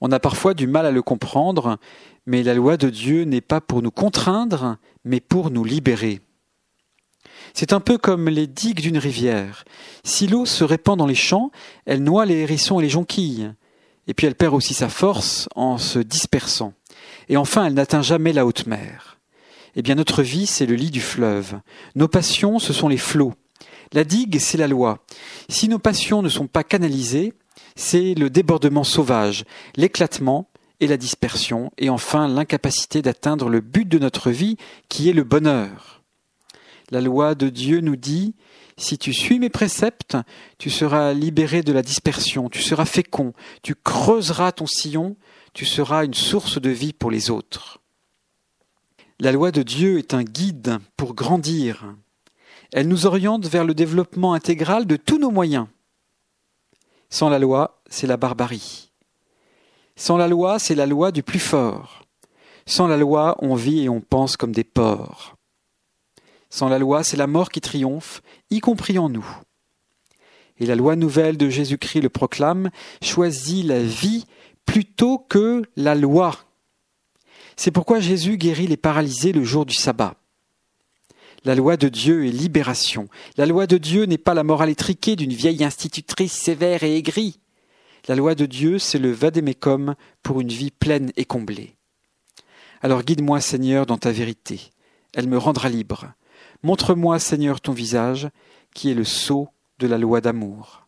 On a parfois du mal à le comprendre, mais la loi de Dieu n'est pas pour nous contraindre, mais pour nous libérer. C'est un peu comme les digues d'une rivière. Si l'eau se répand dans les champs, elle noie les hérissons et les jonquilles. Et puis elle perd aussi sa force en se dispersant. Et enfin, elle n'atteint jamais la haute mer. Eh bien, notre vie, c'est le lit du fleuve. Nos passions, ce sont les flots. La digue, c'est la loi. Si nos passions ne sont pas canalisées, c'est le débordement sauvage, l'éclatement et la dispersion, et enfin l'incapacité d'atteindre le but de notre vie, qui est le bonheur. La loi de Dieu nous dit si tu suis mes préceptes, tu seras libéré de la dispersion, tu seras fécond, tu creuseras ton sillon, tu seras une source de vie pour les autres. La loi de Dieu est un guide pour grandir. Elle nous oriente vers le développement intégral de tous nos moyens. Sans la loi, c'est la barbarie. Sans la loi, c'est la loi du plus fort. Sans la loi, on vit et on pense comme des porcs. Sans la loi, c'est la mort qui triomphe, y compris en nous. Et la loi nouvelle de Jésus-Christ le proclame, choisis la vie plutôt que la loi. C'est pourquoi Jésus guérit les paralysés le jour du sabbat. La loi de Dieu est libération. La loi de Dieu n'est pas la morale étriquée d'une vieille institutrice sévère et aigrie. La loi de Dieu, c'est le vadémécum pour une vie pleine et comblée. Alors guide-moi, Seigneur, dans ta vérité. Elle me rendra libre. Montre-moi, Seigneur, ton visage, qui est le sceau de la loi d'amour.